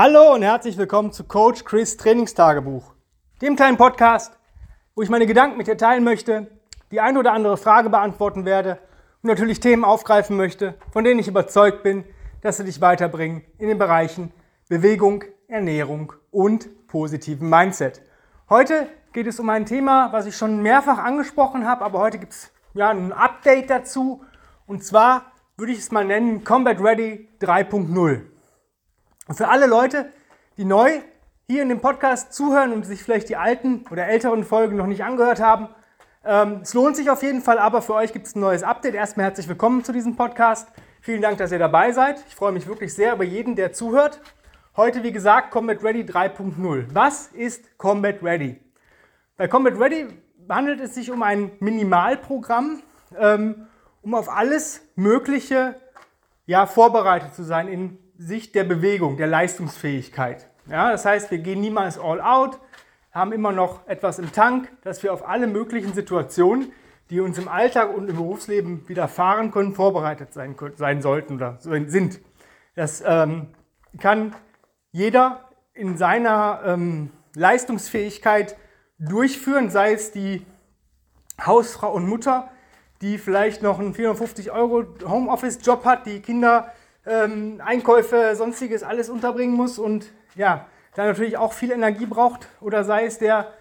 Hallo und herzlich willkommen zu Coach Chris Trainingstagebuch, dem kleinen Podcast, wo ich meine Gedanken mit dir teilen möchte, die eine oder andere Frage beantworten werde und natürlich Themen aufgreifen möchte, von denen ich überzeugt bin, dass sie dich weiterbringen in den Bereichen Bewegung, Ernährung und positiven Mindset. Heute geht es um ein Thema, was ich schon mehrfach angesprochen habe, aber heute gibt es ja ein Update dazu und zwar würde ich es mal nennen Combat Ready 3.0. Und für alle Leute, die neu hier in dem Podcast zuhören und sich vielleicht die alten oder älteren Folgen noch nicht angehört haben, ähm, es lohnt sich auf jeden Fall, aber für euch gibt es ein neues Update. Erstmal herzlich willkommen zu diesem Podcast. Vielen Dank, dass ihr dabei seid. Ich freue mich wirklich sehr über jeden, der zuhört. Heute, wie gesagt, Combat Ready 3.0. Was ist Combat Ready? Bei Combat Ready handelt es sich um ein Minimalprogramm, ähm, um auf alles Mögliche ja, vorbereitet zu sein in Sicht der Bewegung, der Leistungsfähigkeit. Ja, das heißt, wir gehen niemals all out, haben immer noch etwas im Tank, dass wir auf alle möglichen Situationen, die uns im Alltag und im Berufsleben widerfahren können, vorbereitet sein, sein sollten oder sind. Das ähm, kann jeder in seiner ähm, Leistungsfähigkeit durchführen, sei es die Hausfrau und Mutter, die vielleicht noch einen 450 Euro Homeoffice-Job hat, die Kinder ähm, Einkäufe, sonstiges alles unterbringen muss und ja, da natürlich auch viel Energie braucht. Oder sei es der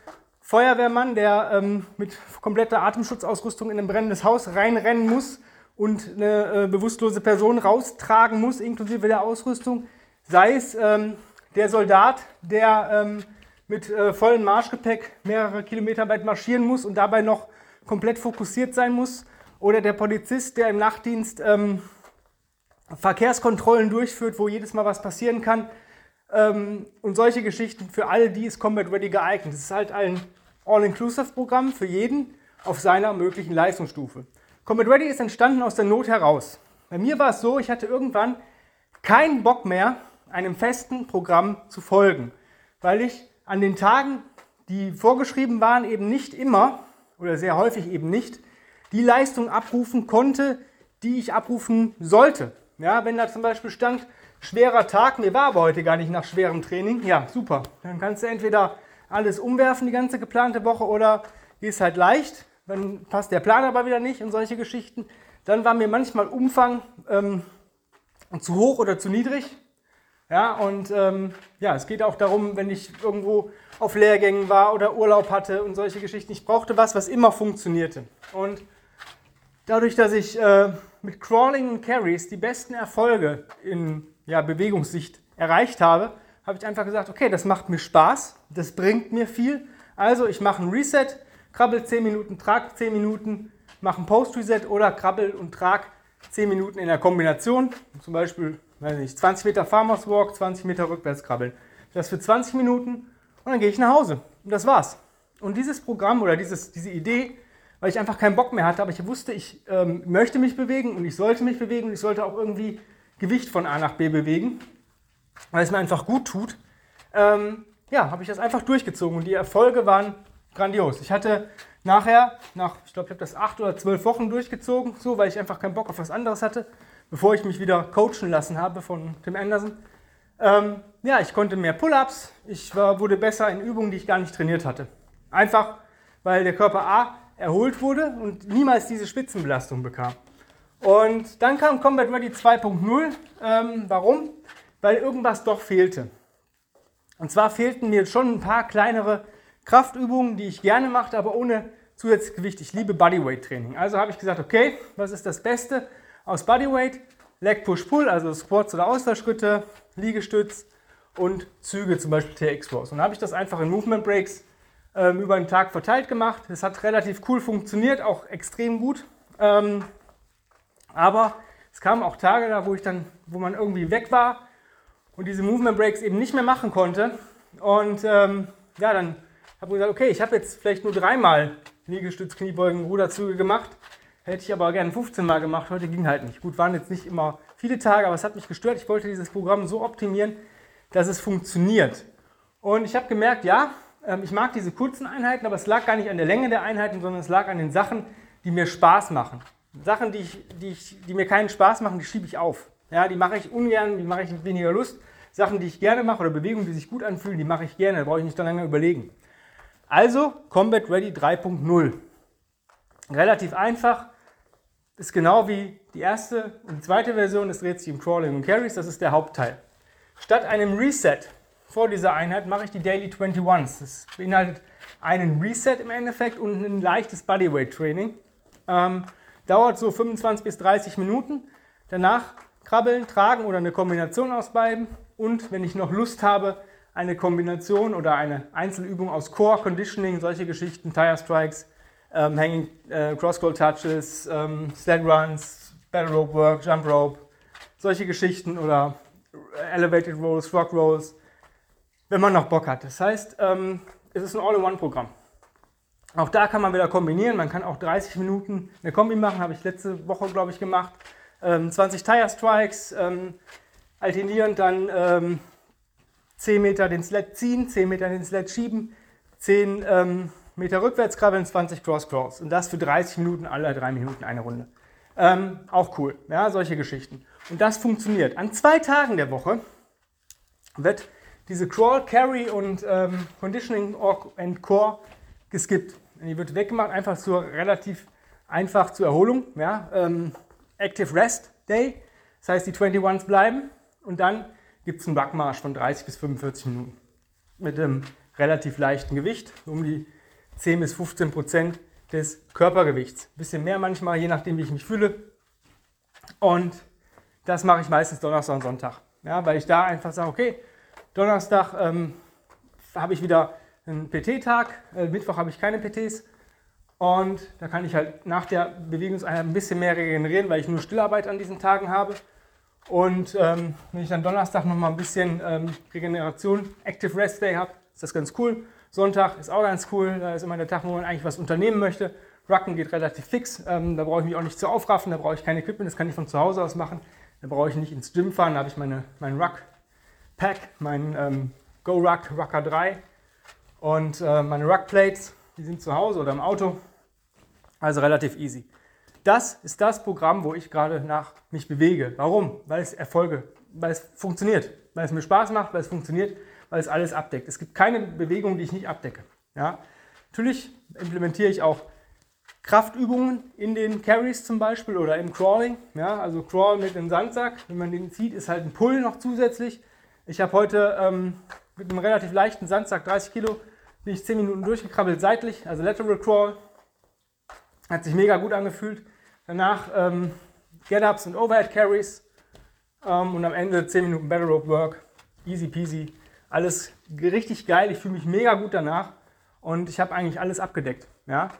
Feuerwehrmann, der ähm, mit kompletter Atemschutzausrüstung in ein brennendes Haus reinrennen muss und eine äh, bewusstlose Person raustragen muss, inklusive der Ausrüstung. Sei es ähm, der Soldat, der ähm, mit äh, vollem Marschgepäck mehrere Kilometer weit marschieren muss und dabei noch komplett fokussiert sein muss. Oder der Polizist, der im Nachtdienst ähm, Verkehrskontrollen durchführt, wo jedes Mal was passieren kann. Ähm, und solche Geschichten, für alle die ist Combat Ready geeignet. Es ist halt ein All-Inclusive-Programm für jeden auf seiner möglichen Leistungsstufe. Combat Ready ist entstanden aus der Not heraus. Bei mir war es so, ich hatte irgendwann keinen Bock mehr, einem festen Programm zu folgen, weil ich an den Tagen, die vorgeschrieben waren, eben nicht immer oder sehr häufig eben nicht die Leistung abrufen konnte, die ich abrufen sollte. Ja, wenn da zum Beispiel stand, schwerer Tag, mir war aber heute gar nicht nach schwerem Training, ja, super. Dann kannst du entweder alles umwerfen die ganze geplante Woche oder gehst halt leicht, dann passt der Plan aber wieder nicht und solche Geschichten. Dann war mir manchmal Umfang ähm, zu hoch oder zu niedrig. Ja, und ähm, ja, es geht auch darum, wenn ich irgendwo auf Lehrgängen war oder Urlaub hatte und solche Geschichten. Ich brauchte was, was immer funktionierte. Und dadurch, dass ich äh, mit Crawling und Carries die besten Erfolge in ja, Bewegungssicht erreicht habe, habe ich einfach gesagt, okay, das macht mir Spaß, das bringt mir viel. Also ich mache ein Reset, krabbel 10 Minuten, trag 10 Minuten, mache ein Post-Reset oder krabbel und trag 10 Minuten in der Kombination. Zum Beispiel, weiß nicht, 20 Meter Farmers Walk, 20 Meter rückwärts krabbeln. Das für 20 Minuten und dann gehe ich nach Hause. Und das war's. Und dieses Programm oder dieses, diese Idee weil ich einfach keinen Bock mehr hatte, aber ich wusste, ich ähm, möchte mich bewegen und ich sollte mich bewegen und ich sollte auch irgendwie Gewicht von A nach B bewegen, weil es mir einfach gut tut. Ähm, ja, habe ich das einfach durchgezogen und die Erfolge waren grandios. Ich hatte nachher, nach, ich glaube, ich habe das acht oder zwölf Wochen durchgezogen, so, weil ich einfach keinen Bock auf was anderes hatte, bevor ich mich wieder coachen lassen habe von Tim Anderson. Ähm, ja, ich konnte mehr Pull-ups, ich war, wurde besser in Übungen, die ich gar nicht trainiert hatte. Einfach, weil der Körper A erholt wurde und niemals diese Spitzenbelastung bekam. Und dann kam Combat Ready 2.0. Ähm, warum? Weil irgendwas doch fehlte. Und zwar fehlten mir schon ein paar kleinere Kraftübungen, die ich gerne machte, aber ohne zusätzliches Gewicht. Ich liebe Bodyweight Training. Also habe ich gesagt, okay, was ist das Beste aus Bodyweight? Leg Push Pull, also Squats oder Ausfallschritte, Liegestütz und Züge, zum Beispiel TX Rows. Und dann habe ich das einfach in Movement Breaks ähm, über den Tag verteilt gemacht. Es hat relativ cool funktioniert, auch extrem gut. Ähm, aber es kamen auch Tage da, wo ich dann, wo man irgendwie weg war und diese Movement Breaks eben nicht mehr machen konnte. Und ähm, ja, dann habe ich gesagt, okay, ich habe jetzt vielleicht nur dreimal Liegestütz, Kniebeugen, Ruderzüge gemacht. Hätte ich aber gerne 15 Mal gemacht. Heute ging halt nicht. Gut, waren jetzt nicht immer viele Tage, aber es hat mich gestört. Ich wollte dieses Programm so optimieren, dass es funktioniert. Und ich habe gemerkt, ja, ich mag diese kurzen Einheiten, aber es lag gar nicht an der Länge der Einheiten, sondern es lag an den Sachen, die mir Spaß machen. Sachen, die, ich, die, ich, die mir keinen Spaß machen, die schiebe ich auf. Ja, die mache ich ungern, die mache ich mit weniger Lust. Sachen, die ich gerne mache oder Bewegungen, die sich gut anfühlen, die mache ich gerne, da brauche ich nicht lange überlegen. Also Combat Ready 3.0. Relativ einfach, ist genau wie die erste und die zweite Version, es dreht sich um Crawling und Carries, das ist der Hauptteil. Statt einem Reset vor dieser Einheit mache ich die Daily 21s. Das beinhaltet einen Reset im Endeffekt und ein leichtes Bodyweight Training. Ähm, dauert so 25 bis 30 Minuten. Danach krabbeln, tragen oder eine Kombination aus beiden. Und wenn ich noch Lust habe, eine Kombination oder eine Einzelübung aus Core, Conditioning, solche Geschichten, Tire Strikes, ähm, Hanging äh, Cross-Scroll Touches, ähm, Sled Runs, Battle Rope Work, Jump Rope, solche Geschichten oder Elevated Rolls, Rock Rolls, wenn man noch Bock hat. Das heißt, ähm, es ist ein All-in-One-Programm. Auch da kann man wieder kombinieren. Man kann auch 30 Minuten eine Kombi machen, habe ich letzte Woche, glaube ich, gemacht. 20 Tire Strikes, alternierend dann 10 Meter den Sled ziehen, 10 Meter den Sled schieben, 10 ähm, Meter rückwärts krabbeln, 20 Cross Crawls. Und das für 30 Minuten, alle drei Minuten eine Runde. Ähm, auch cool, ja, solche Geschichten. Und das funktioniert. An zwei Tagen der Woche wird diese Crawl, Carry und ähm, Conditioning and Core geskippt. Die wird weggemacht, einfach zur relativ einfach zur Erholung. Ja? Ähm, Active Rest Day. Das heißt, die 21s bleiben und dann gibt es einen Backmarsch von 30 bis 45 Minuten mit einem relativ leichten Gewicht, um die 10 bis 15 Prozent des Körpergewichts. Ein bisschen mehr manchmal, je nachdem, wie ich mich fühle. Und das mache ich meistens Donnerstag und Sonntag. Ja, weil ich da einfach sage, okay, Donnerstag ähm, habe ich wieder einen PT-Tag, äh, Mittwoch habe ich keine PTs. Und da kann ich halt nach der Bewegungseinheit ein bisschen mehr regenerieren, weil ich nur Stillarbeit an diesen Tagen habe. Und ähm, wenn ich dann Donnerstag nochmal ein bisschen ähm, Regeneration, Active Rest Day habe, ist das ganz cool. Sonntag ist auch ganz cool, da ist immer der Tag, wo man eigentlich was unternehmen möchte. Rucken geht relativ fix, ähm, da brauche ich mich auch nicht zu aufraffen, da brauche ich kein Equipment, das kann ich von zu Hause aus machen. Da brauche ich nicht ins Gym fahren, da habe ich meine, meinen Ruck-Pack, meinen ähm, Go-Ruck, Rucker 3 und äh, meine Ruck-Plates, die sind zu Hause oder im Auto. Also relativ easy. Das ist das Programm, wo ich gerade nach mich bewege. Warum? Weil es Erfolge, weil es funktioniert, weil es mir Spaß macht, weil es funktioniert, weil es alles abdeckt. Es gibt keine Bewegung, die ich nicht abdecke. Ja? Natürlich implementiere ich auch Kraftübungen in den Carries zum Beispiel oder im Crawling. Ja, also Crawl mit einem Sandsack, wenn man den zieht, ist halt ein Pull noch zusätzlich. Ich habe heute ähm, mit einem relativ leichten Sandsack, 30 Kilo, bin ich 10 Minuten durchgekrabbelt seitlich, also Lateral Crawl. Hat sich mega gut angefühlt. Danach ähm, Get-Ups und Overhead Carries ähm, und am Ende 10 Minuten Battle Rope Work. Easy peasy. Alles richtig geil. Ich fühle mich mega gut danach und ich habe eigentlich alles abgedeckt. Ja?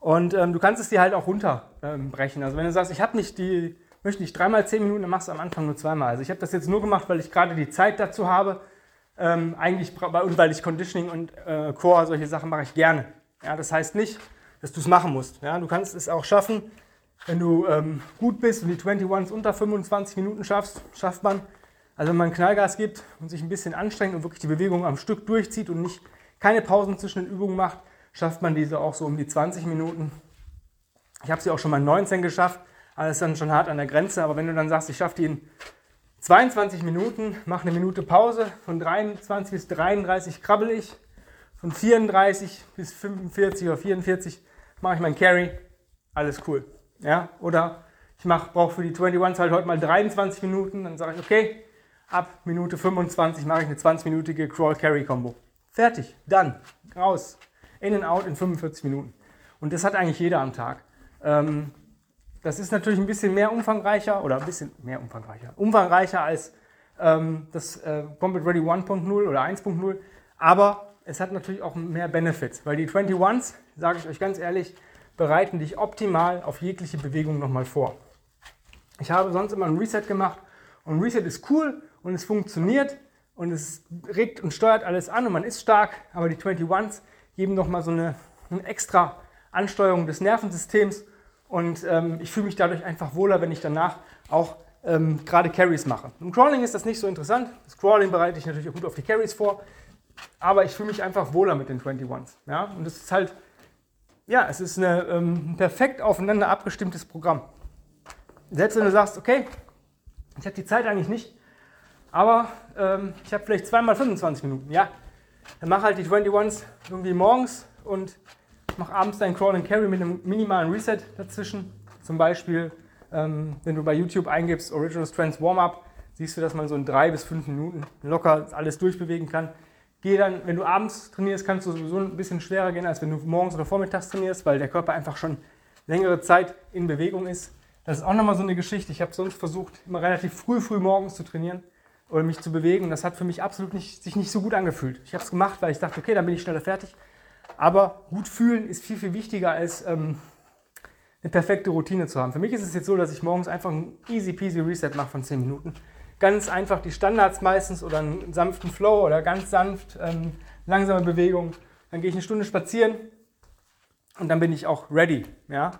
Und ähm, du kannst es dir halt auch runterbrechen. also wenn du sagst, ich habe nicht die, möchte nicht dreimal zehn Minuten, dann machst du am Anfang nur zweimal. Also ich habe das jetzt nur gemacht, weil ich gerade die Zeit dazu habe. Ähm, eigentlich und weil ich Conditioning und äh, Core, solche Sachen mache ich gerne. Ja, das heißt nicht, dass du es machen musst. Ja, du kannst es auch schaffen, wenn du ähm, gut bist und die 21s unter 25 Minuten schaffst, schafft man. Also wenn man Knallgas gibt und sich ein bisschen anstrengt und wirklich die Bewegung am Stück durchzieht und nicht keine Pausen zwischen den Übungen macht, schafft man diese auch so um die 20 Minuten. Ich habe sie auch schon mal 19 geschafft, alles dann schon hart an der Grenze. Aber wenn du dann sagst, ich schaffe die in 22 Minuten, mache eine Minute Pause, von 23 bis 33 krabbel ich, von 34 bis 45 oder 44 mache ich mein Carry, alles cool. Ja? Oder ich brauche für die 21 halt heute mal 23 Minuten, dann sage ich, okay, ab Minute 25 mache ich eine 20-minütige Crawl-Carry-Kombo. Fertig, dann, raus. In and out in 45 Minuten. Und das hat eigentlich jeder am Tag. Ähm, das ist natürlich ein bisschen mehr umfangreicher oder ein bisschen mehr umfangreicher. Umfangreicher als ähm, das äh, Combat Ready 1.0 oder 1.0. Aber es hat natürlich auch mehr Benefits, weil die 21s, sage ich euch ganz ehrlich, bereiten dich optimal auf jegliche Bewegung nochmal vor. Ich habe sonst immer ein Reset gemacht und Reset ist cool und es funktioniert und es regt und steuert alles an und man ist stark, aber die 21s geben nochmal so eine, eine, extra Ansteuerung des Nervensystems und ähm, ich fühle mich dadurch einfach wohler, wenn ich danach auch ähm, gerade Carries mache. Im Crawling ist das nicht so interessant. Das Crawling bereite ich natürlich auch gut auf die Carries vor, aber ich fühle mich einfach wohler mit den 21s. Ja? Und es ist halt, ja, es ist eine, ähm, ein perfekt aufeinander abgestimmtes Programm. Selbst wenn du sagst, okay, ich habe die Zeit eigentlich nicht, Aber ähm, ich habe vielleicht zweimal 25 Minuten. Ja, dann mach halt die 21s irgendwie morgens und mach abends dein Crawl and Carry mit einem minimalen Reset dazwischen. Zum Beispiel, ähm, wenn du bei YouTube eingibst Original Strengths Warm-Up, siehst du, dass man so in drei bis fünf Minuten locker alles durchbewegen kann. Geh dann, wenn du abends trainierst, kannst du sowieso ein bisschen schwerer gehen, als wenn du morgens oder vormittags trainierst, weil der Körper einfach schon längere Zeit in Bewegung ist. Das ist auch nochmal so eine Geschichte. Ich habe sonst versucht, immer relativ früh, früh morgens zu trainieren oder mich zu bewegen. Das hat für mich absolut nicht, sich nicht so gut angefühlt. Ich habe es gemacht, weil ich dachte, okay, dann bin ich schneller fertig. Aber gut fühlen ist viel, viel wichtiger als ähm, eine perfekte Routine zu haben. Für mich ist es jetzt so, dass ich morgens einfach ein easy peasy Reset mache von 10 Minuten. Ganz einfach die Standards meistens oder einen sanften Flow oder ganz sanft ähm, langsame Bewegung. Dann gehe ich eine Stunde spazieren und dann bin ich auch ready. Ja?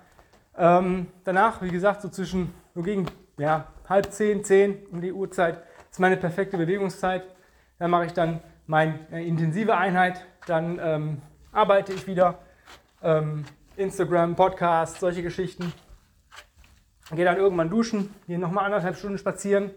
Ähm, danach, wie gesagt, so zwischen so gegen ja, halb zehn, zehn um die Uhrzeit ist meine perfekte Bewegungszeit. Dann mache ich dann meine intensive Einheit, dann ähm, arbeite ich wieder. Ähm, Instagram, Podcast, solche Geschichten. Gehe dann irgendwann duschen, gehe nochmal anderthalb Stunden spazieren.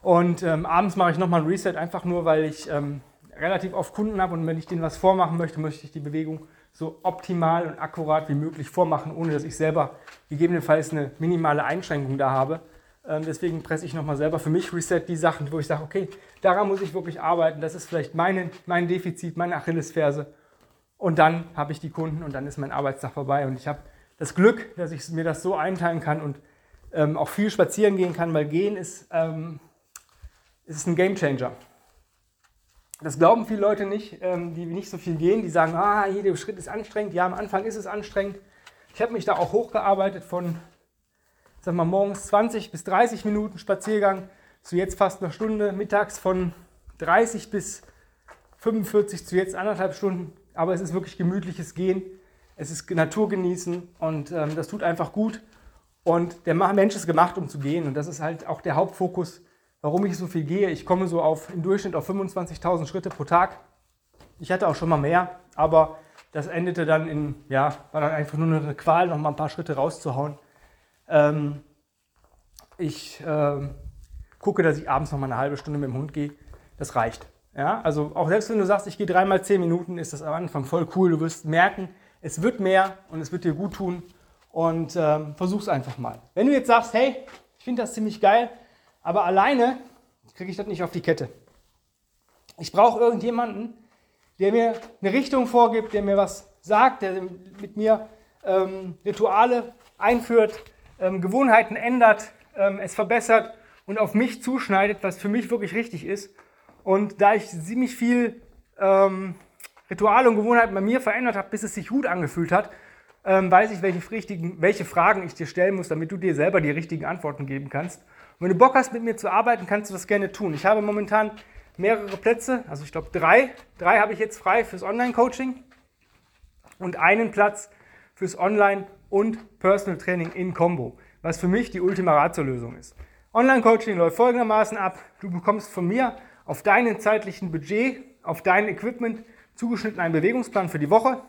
Und ähm, abends mache ich nochmal ein Reset, einfach nur, weil ich ähm, relativ oft Kunden habe und wenn ich denen was vormachen möchte, möchte ich die Bewegung so optimal und akkurat wie möglich vormachen, ohne dass ich selber gegebenenfalls eine minimale Einschränkung da habe. Ähm, deswegen presse ich nochmal selber für mich Reset die Sachen, wo ich sage, okay, daran muss ich wirklich arbeiten. Das ist vielleicht meine, mein Defizit, meine Achillesferse. Und dann habe ich die Kunden und dann ist mein Arbeitstag vorbei. Und ich habe das Glück, dass ich mir das so einteilen kann und ähm, auch viel spazieren gehen kann, weil gehen ist, ähm, ist ein Game Changer. Das glauben viele Leute nicht, ähm, die nicht so viel gehen. Die sagen, ah, jeder Schritt ist anstrengend. Ja, am Anfang ist es anstrengend. Ich habe mich da auch hochgearbeitet von sag mal, morgens 20 bis 30 Minuten Spaziergang zu jetzt fast eine Stunde, mittags von 30 bis 45 zu jetzt anderthalb Stunden. Aber es ist wirklich gemütliches Gehen, es ist Natur genießen und ähm, das tut einfach gut. Und der Mensch ist gemacht, um zu gehen. Und das ist halt auch der Hauptfokus, warum ich so viel gehe. Ich komme so auf im Durchschnitt auf 25.000 Schritte pro Tag. Ich hatte auch schon mal mehr, aber das endete dann in, ja, war dann einfach nur eine Qual, noch mal ein paar Schritte rauszuhauen. Ähm, ich äh, gucke, dass ich abends noch mal eine halbe Stunde mit dem Hund gehe. Das reicht. Ja, also auch selbst wenn du sagst, ich gehe dreimal zehn Minuten, ist das am Anfang voll cool. Du wirst merken, es wird mehr und es wird dir gut tun. Und ähm, versuch's einfach mal. Wenn du jetzt sagst, hey, ich finde das ziemlich geil, aber alleine kriege ich das nicht auf die Kette. Ich brauche irgendjemanden, der mir eine Richtung vorgibt, der mir was sagt, der mit mir ähm, Rituale einführt, ähm, Gewohnheiten ändert, ähm, es verbessert und auf mich zuschneidet, was für mich wirklich richtig ist. Und da ich ziemlich viel ähm, Rituale und Gewohnheiten bei mir verändert habe, bis es sich gut angefühlt hat, ähm, weiß ich, welche, richtigen, welche Fragen ich dir stellen muss, damit du dir selber die richtigen Antworten geben kannst. Und wenn du Bock hast, mit mir zu arbeiten, kannst du das gerne tun. Ich habe momentan mehrere Plätze, also ich glaube drei. Drei habe ich jetzt frei fürs Online-Coaching und einen Platz fürs Online- und Personal Training in Combo, was für mich die Ultima Ratio-Lösung ist. Online-Coaching läuft folgendermaßen ab. Du bekommst von mir auf deinen zeitlichen Budget, auf dein Equipment zugeschnitten einen Bewegungsplan für die Woche.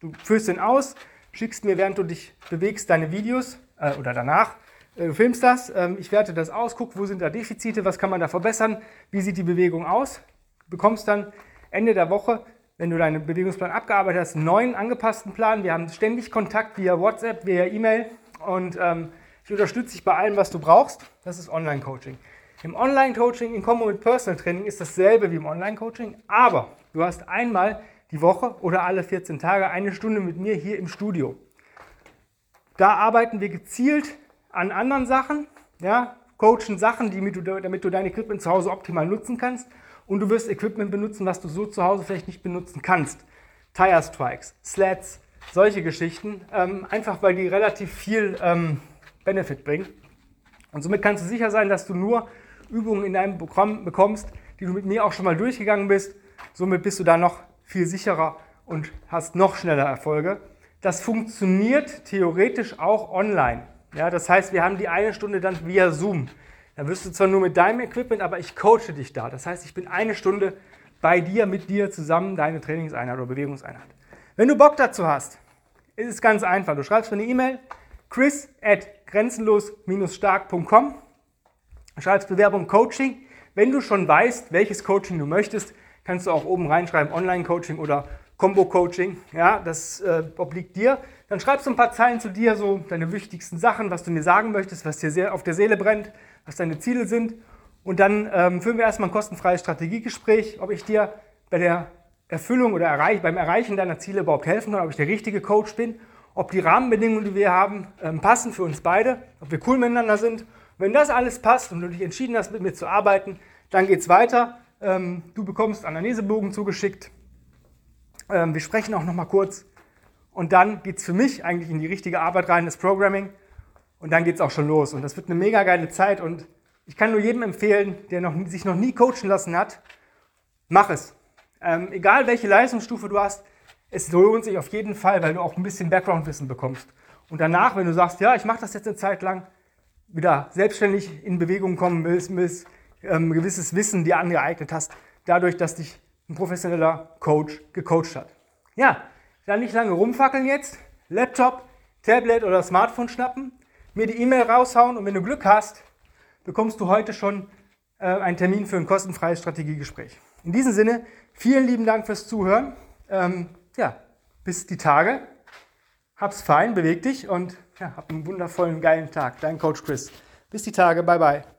Du führst den aus, schickst mir, während du dich bewegst, deine Videos äh, oder danach. Äh, du filmst das, ähm, ich werte das aus, guck, wo sind da Defizite, was kann man da verbessern, wie sieht die Bewegung aus. Du bekommst dann Ende der Woche wenn du deinen Bewegungsplan abgearbeitet hast, einen neuen angepassten Plan. Wir haben ständig Kontakt via WhatsApp, via E-Mail und ähm, ich unterstütze dich bei allem, was du brauchst. Das ist Online-Coaching. Im Online-Coaching in Kombo mit Personal Training ist dasselbe wie im Online-Coaching, aber du hast einmal die Woche oder alle 14 Tage eine Stunde mit mir hier im Studio. Da arbeiten wir gezielt an anderen Sachen, ja, coachen Sachen, damit du, damit du dein Equipment zu Hause optimal nutzen kannst und du wirst Equipment benutzen, was du so zu Hause vielleicht nicht benutzen kannst. Tire Strikes, Sleds, solche Geschichten, ähm, einfach weil die relativ viel ähm, Benefit bringen. Und somit kannst du sicher sein, dass du nur Übungen in deinem Programm bekommst, die du mit mir auch schon mal durchgegangen bist. Somit bist du da noch viel sicherer und hast noch schneller Erfolge. Das funktioniert theoretisch auch online. Ja, das heißt, wir haben die eine Stunde dann via Zoom. Da wirst du zwar nur mit deinem Equipment, aber ich coache dich da. Das heißt, ich bin eine Stunde bei dir, mit dir zusammen deine Trainingseinheit oder Bewegungseinheit. Wenn du Bock dazu hast, ist es ganz einfach. Du schreibst mir eine E-Mail chris at grenzenlos-stark.com schreibst Bewerbung Coaching. Wenn du schon weißt, welches Coaching du möchtest, kannst du auch oben reinschreiben Online-Coaching oder Combo-Coaching. Ja, das äh, obliegt dir. Dann schreibst du ein paar Zeilen zu dir, so deine wichtigsten Sachen, was du mir sagen möchtest, was dir sehr auf der Seele brennt, was deine Ziele sind. Und dann ähm, führen wir erstmal ein kostenfreies Strategiegespräch, ob ich dir bei der Erfüllung oder Erreich, beim Erreichen deiner Ziele überhaupt helfen kann, ob ich der richtige Coach bin, ob die Rahmenbedingungen, die wir haben, ähm, passen für uns beide, ob wir cool miteinander sind. Wenn das alles passt und du dich entschieden hast, mit mir zu arbeiten, dann geht es weiter. Ähm, du bekommst Anamnesebogen zugeschickt. Ähm, wir sprechen auch noch mal kurz. Und dann geht es für mich eigentlich in die richtige Arbeit rein, das Programming. Und dann geht es auch schon los. Und das wird eine mega geile Zeit. Und ich kann nur jedem empfehlen, der noch, sich noch nie coachen lassen hat, mach es. Ähm, egal welche Leistungsstufe du hast, es lohnt sich auf jeden Fall, weil du auch ein bisschen Background-Wissen bekommst. Und danach, wenn du sagst, ja, ich mache das jetzt eine Zeit lang, wieder selbstständig in Bewegung kommen willst, willst ähm, gewisses Wissen dir angeeignet hast, dadurch, dass dich ein professioneller Coach gecoacht hat. Ja, dann nicht lange rumfackeln jetzt, Laptop, Tablet oder Smartphone schnappen, mir die E-Mail raushauen und wenn du Glück hast, bekommst du heute schon äh, einen Termin für ein kostenfreies Strategiegespräch. In diesem Sinne, vielen lieben Dank fürs Zuhören. Ähm, ja, bis die Tage. Hab's fein, beweg dich und ja, hab einen wundervollen, geilen Tag. Dein Coach Chris. Bis die Tage, bye bye.